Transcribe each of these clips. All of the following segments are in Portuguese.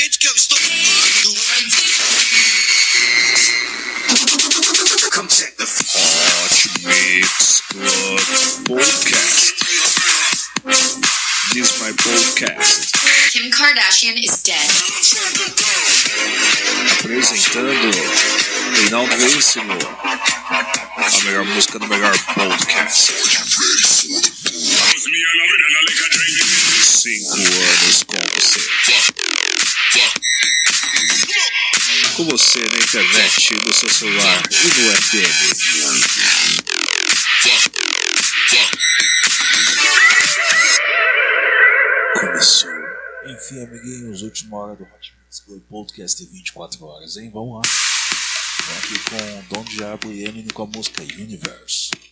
Come check the Hot Mix Club Podcast. This is my podcast. Kim Kardashian is dead. Apresentando Reinaldo Veríssimo. A melhor música do melhor podcast. Você na internet, no seu celular e no FM. Começou. Enfim, amiguinhos, última hora do Hot Mix Club Podcast de 24 horas, hein? Vamos lá. Tô aqui com Don Diablo e Eminem com a música Universe.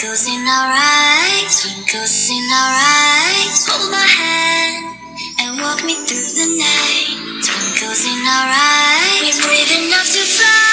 Twinkles in our eyes, twinkles in our eyes Hold my hand and walk me through the night. Twinkles in our eyes We're brave enough to fly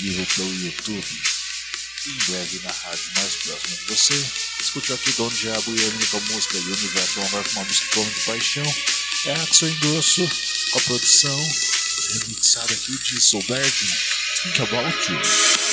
vivo pelo YouTube. Em breve na rádio mais próxima de você. Escute aqui Dono Diabo e a música e Universo com uma música Torno de Paixão. É Axel Engrosso com a produção remixada aqui de Soul Virgin. Think About You.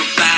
goodbye.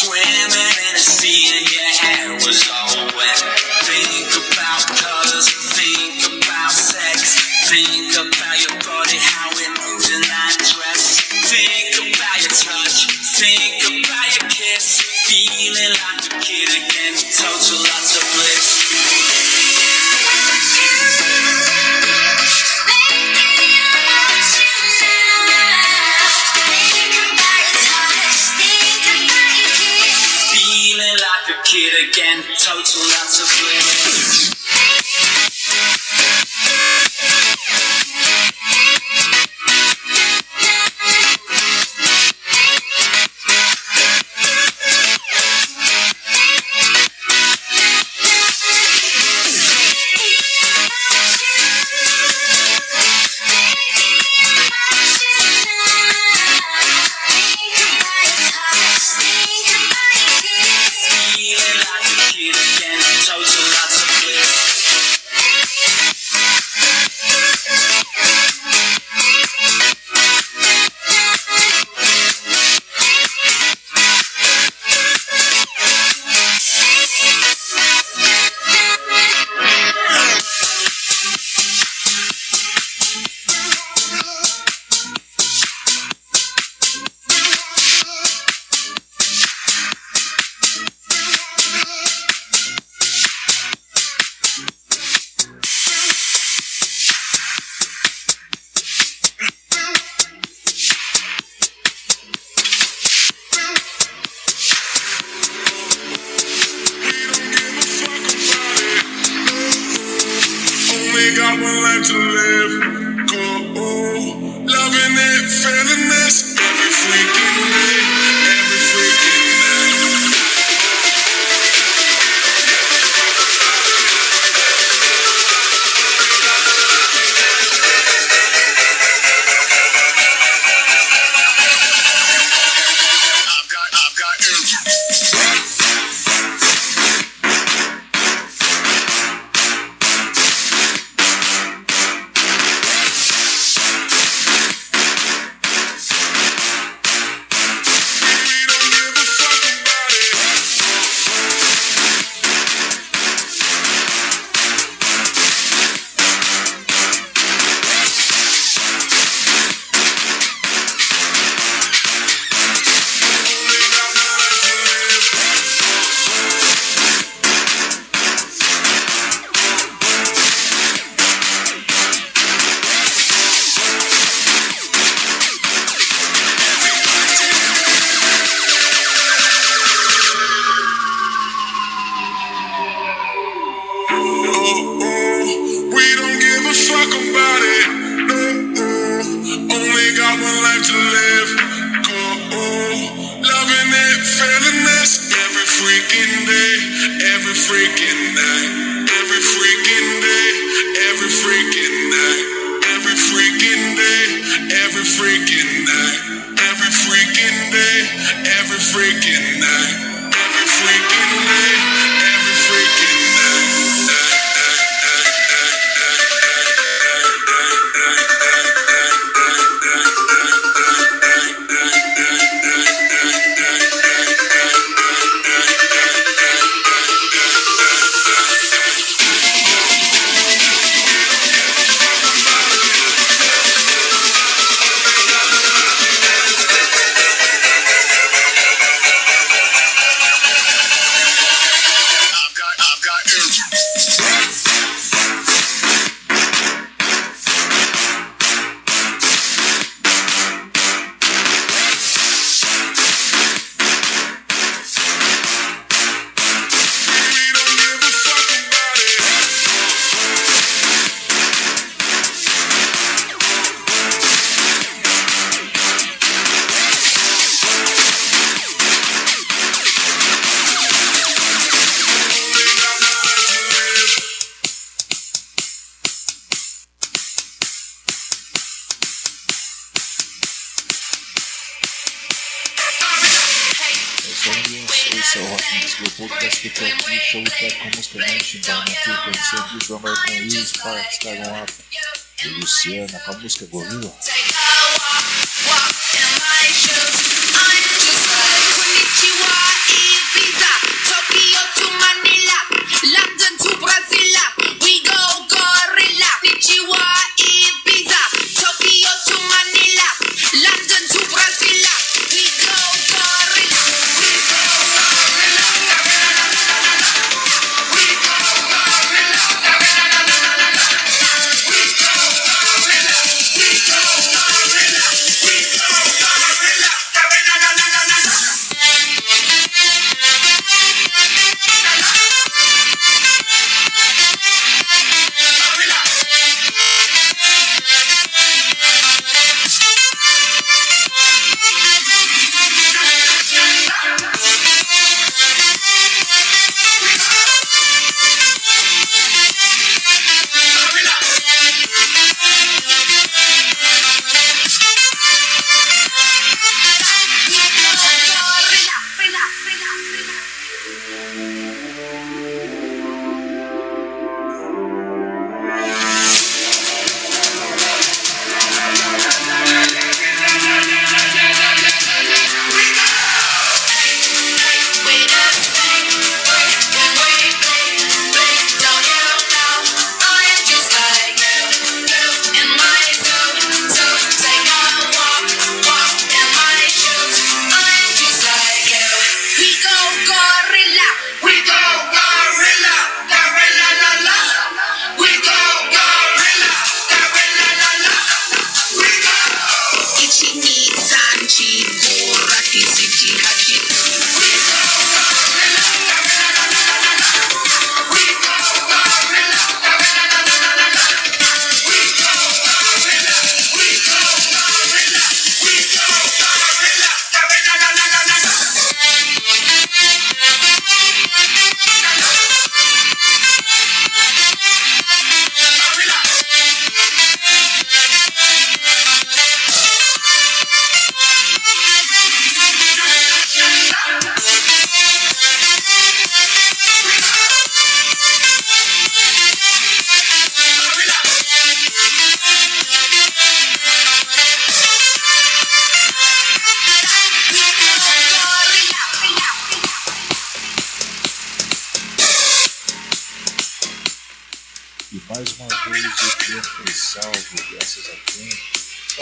Swimming. only got one life to live. Go, oh, loving it, feeling this every freaking. freaking day, every freaking Tragam a Luciana com a música Gorila.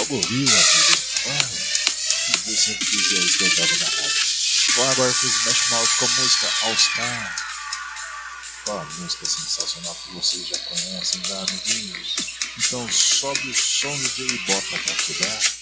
gorila, né? amigo. Mano, que que fiz aí que eu tava na. Bom, agora fiz o Mesh Mouse com a música All Star. Música sensacional que vocês já conhecem, já amiguinhos. Então sobe o som do J-Bota pra cuidar.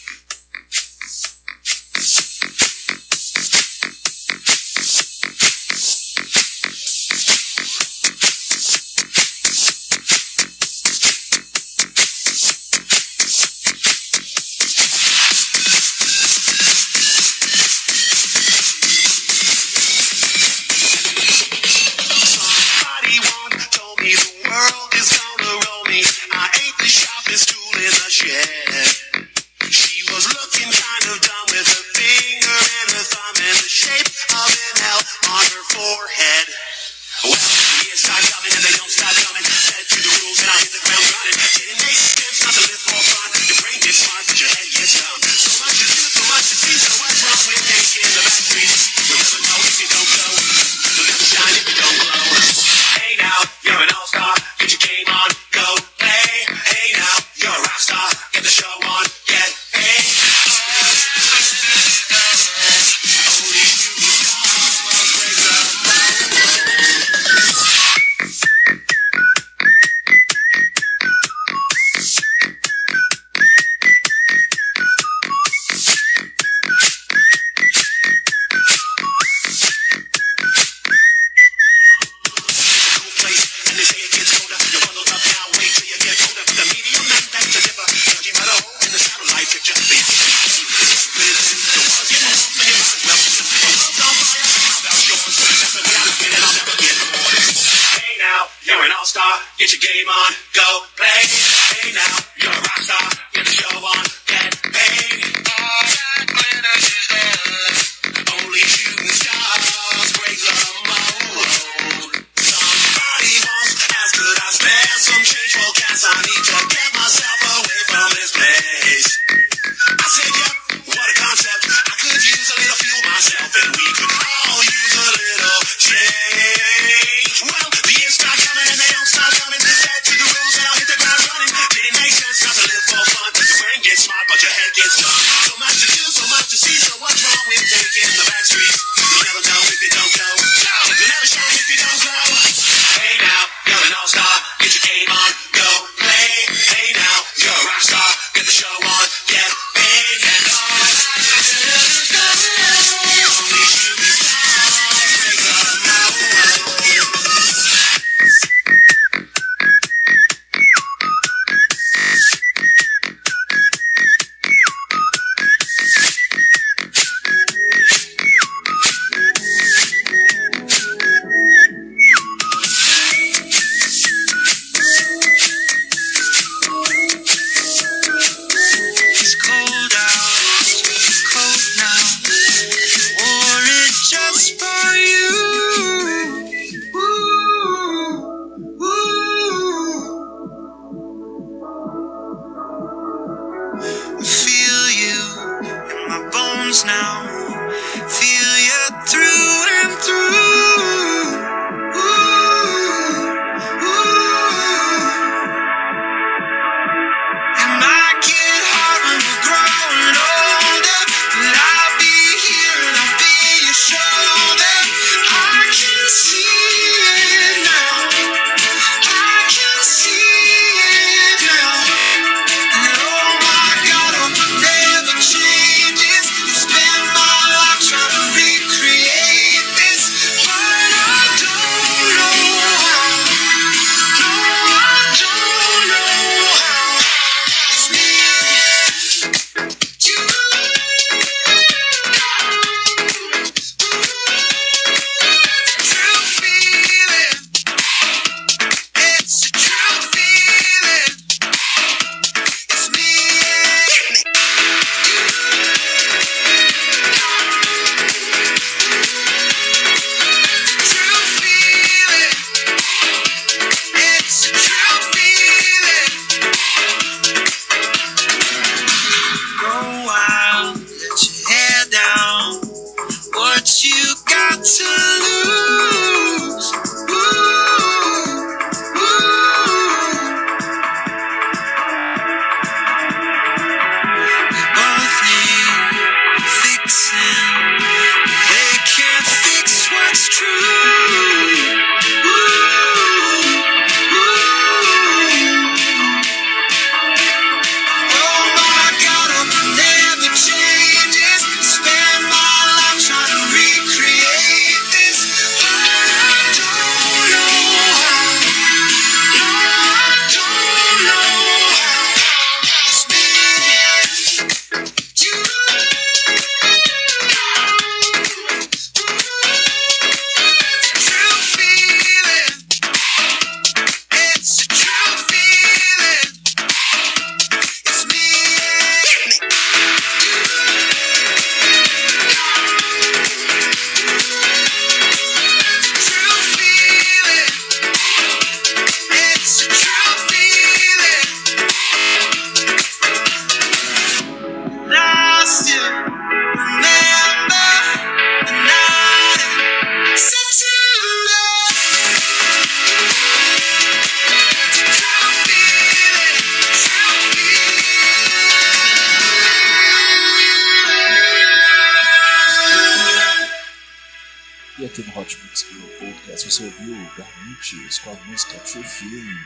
Aqui no Hot Mix Club Podcast você ouviu Garniches com a música True Feeling,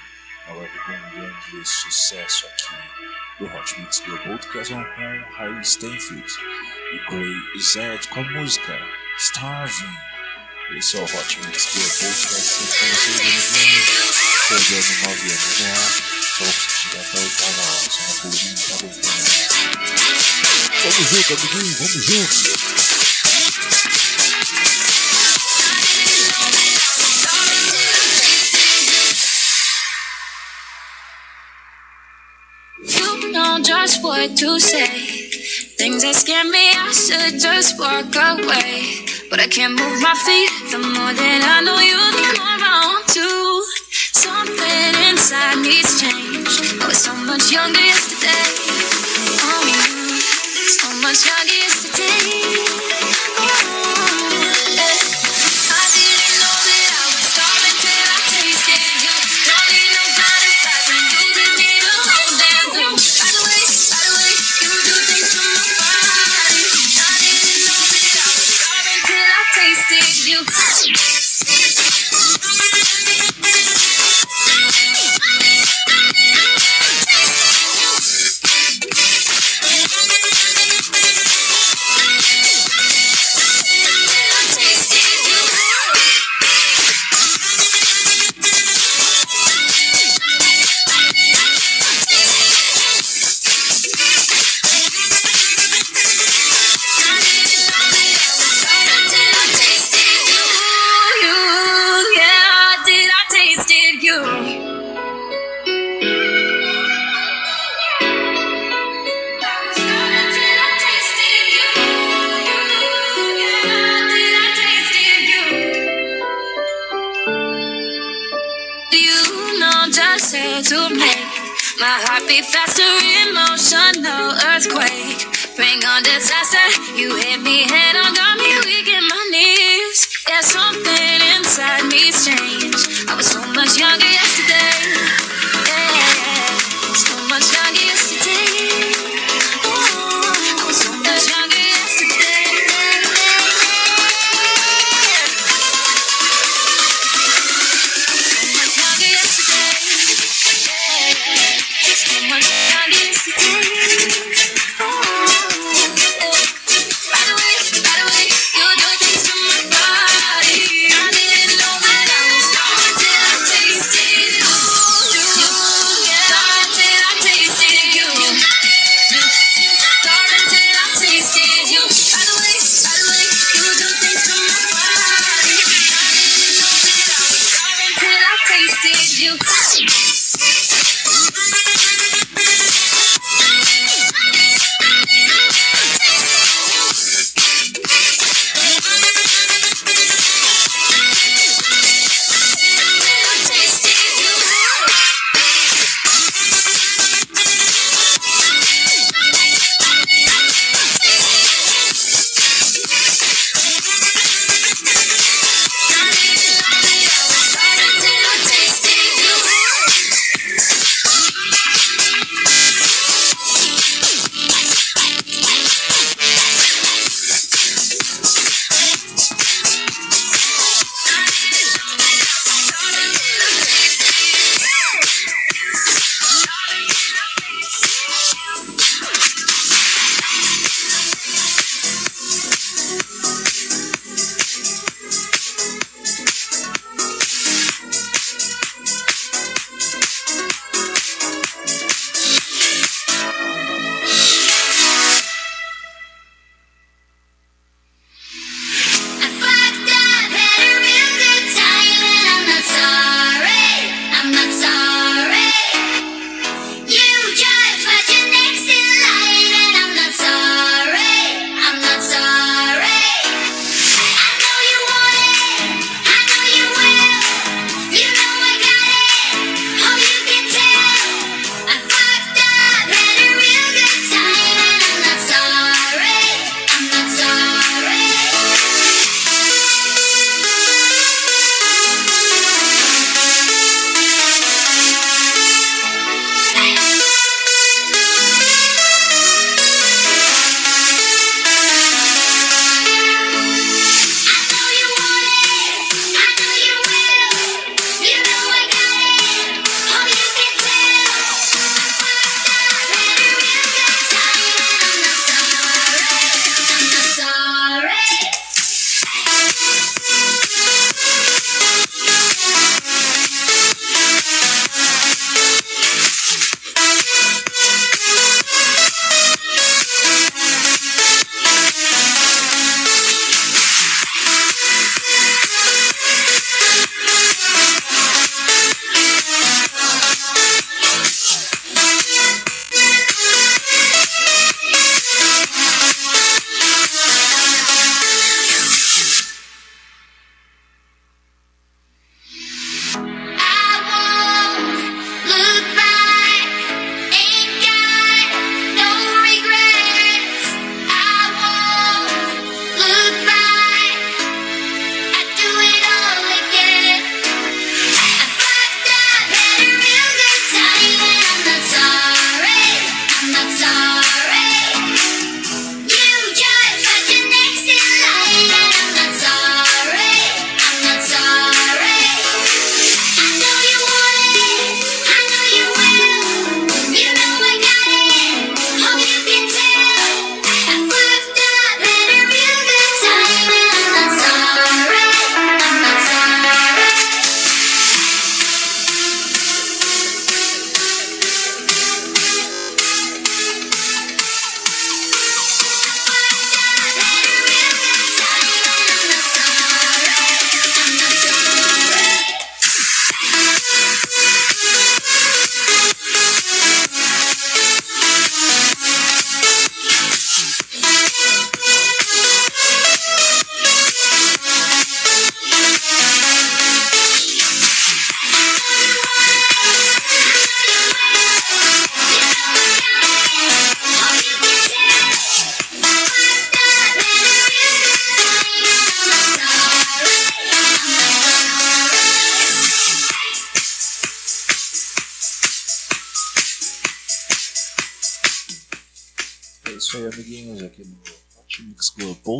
agora com um grande sucesso aqui do Hot Mix Club Podcast com Harry Stanfield e Gray Zed com a música Starving. Esse é o Hot Mix Club Podcast com vocês perdendo 9 anos no ar, vou chegar até a oitava hora, só uma pulinha para o Vamos junto, amiguinho, vamos junto. Just what to say. Things that scare me, I should just walk away. But I can't move my feet the more that I know you, the more I want to. Something inside needs change. I was so much younger yesterday. Oh, so much younger yesterday. My heart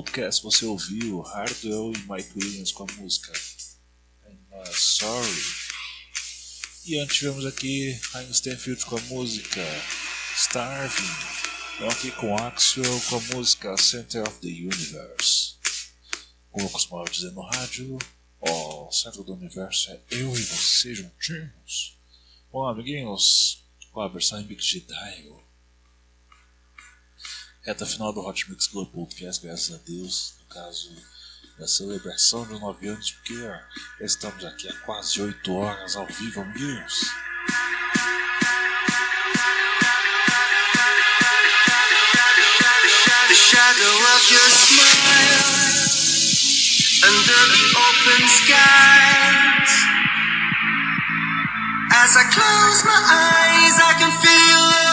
Podcast você ouviu Hardwell e Mike Williams com a música I'm Sorry. E antes tivemos aqui Ryan Stanfield com a música Starving. Então aqui com Axel com a música Center of the Universe. Como eu costumava no rádio, o centro do universo é eu e você juntinhos. Vamos lá, amiguinhos, com a versão em Big Dial. Reta final do Hot Mix Club Podcast, graças a Deus, no caso da celebração dos 9 anos, porque ó, estamos aqui há quase 8 horas ao vivo, amiguinhos. Shadow of your smile under the open skies. As I close my eyes, I can feel the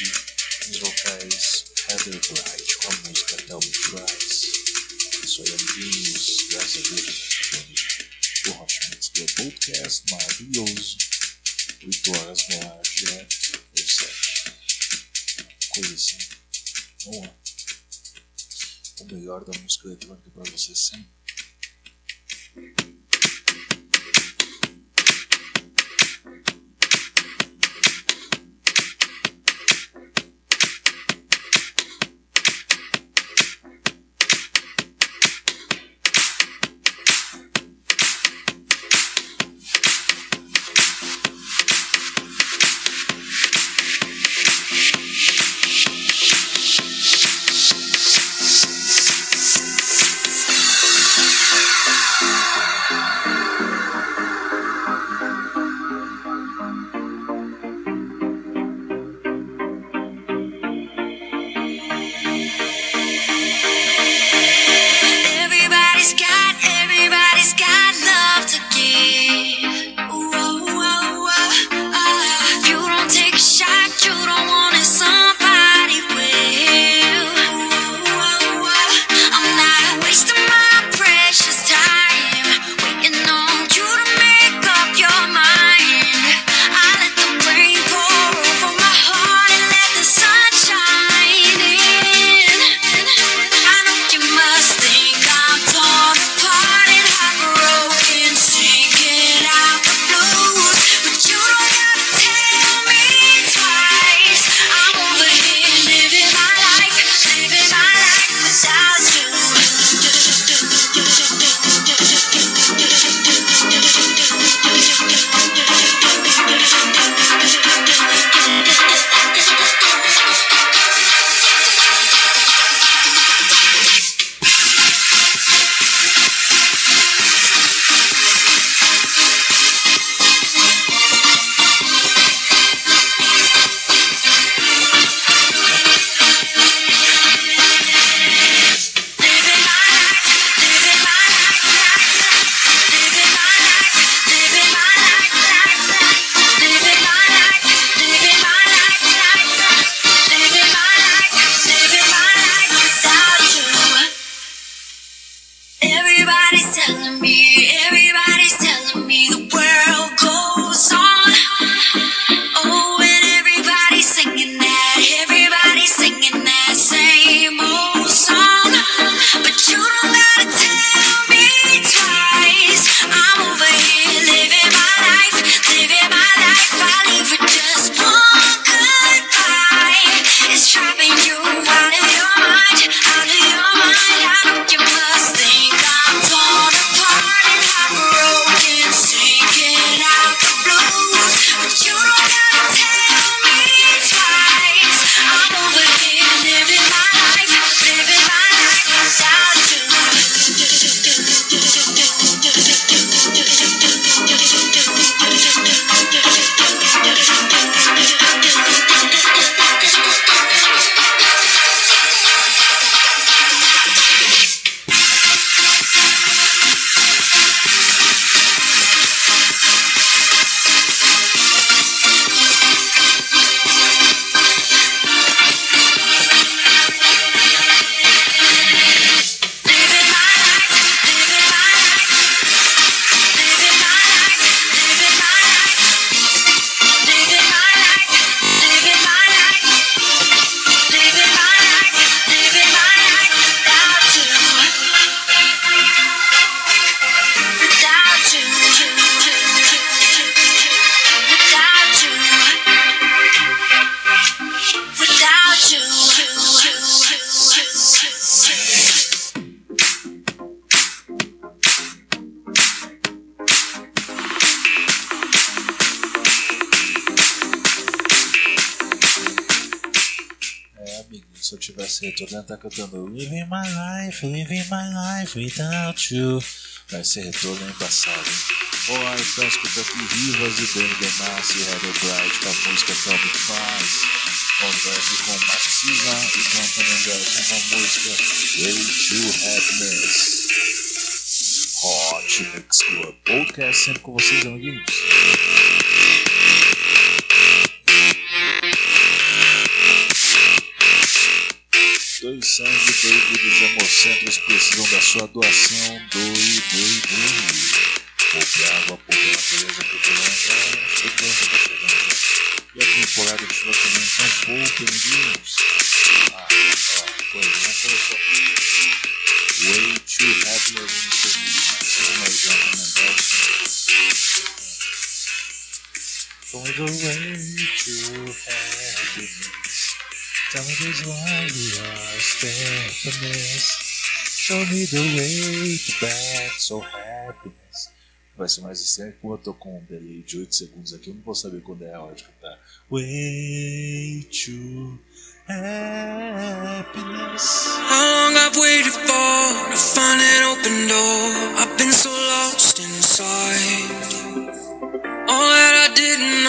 City os vocais Heather Bright com a música Tell Me Price. Isso aí, amiguinhos, graças a Deus eu o Hot Mix Club Podcast maravilhoso. 8 horas no ar, direto ou 7. Coisa assim. Vamos lá. O melhor da música eletrônica para você sempre. Essa retornando tá cantando Living my life, living my life without you. Vai ser retorno em passado. Olá, então escuta aqui Rivas e Ben Benassi e Heather Bright com a música Come Faz. Converse com Maxima e Jonathan Anderson com a música Way to Happiness. Hot Mix Club Podcast sempre com vocês, amiguinhos. Hemocentros precisam da sua doação. Doe, doe, doe. Poupe água, poupe natureza, poupe longa. Segurança tá chegando. E a temporada de chuva também são pouco, amiguinhos. Ah, ó, coisa, coisa só. Way to Mendelssohn. Show me the way to happiness. Tell me this why we are happiness. Show me the way back so happiness. Vai ser mais estranho como eu tô com um delay de 8 segundos aqui. Eu não vou saber quando é a hora de cantar. Way to happiness. How long I've waited for to find an open door. I've been so lost inside. All that I didn't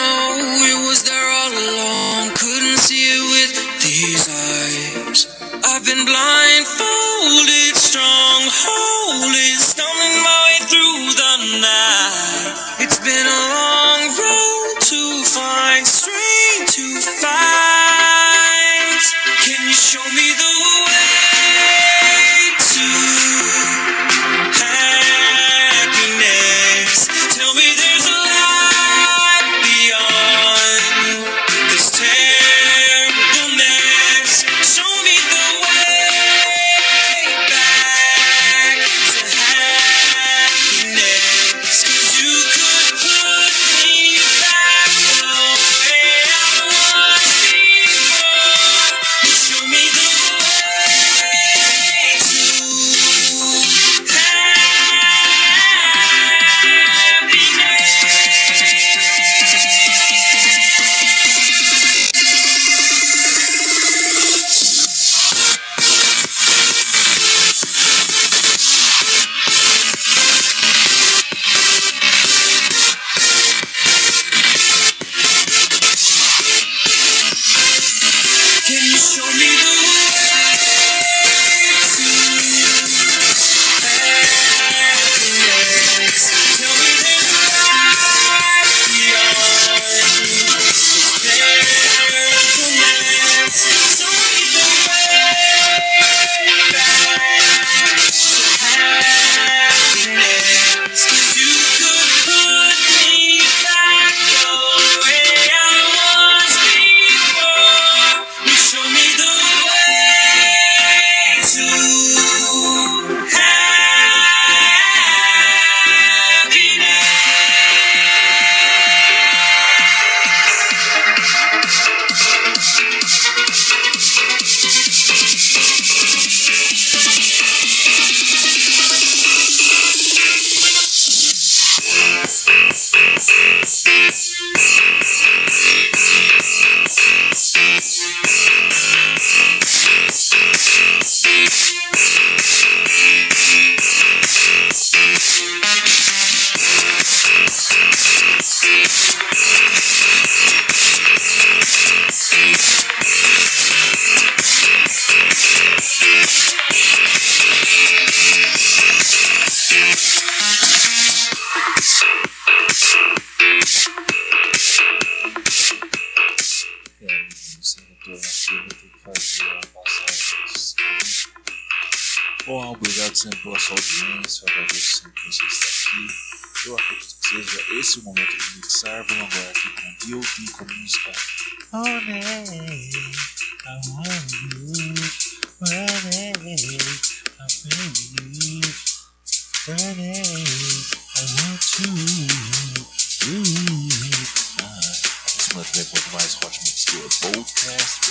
podcast.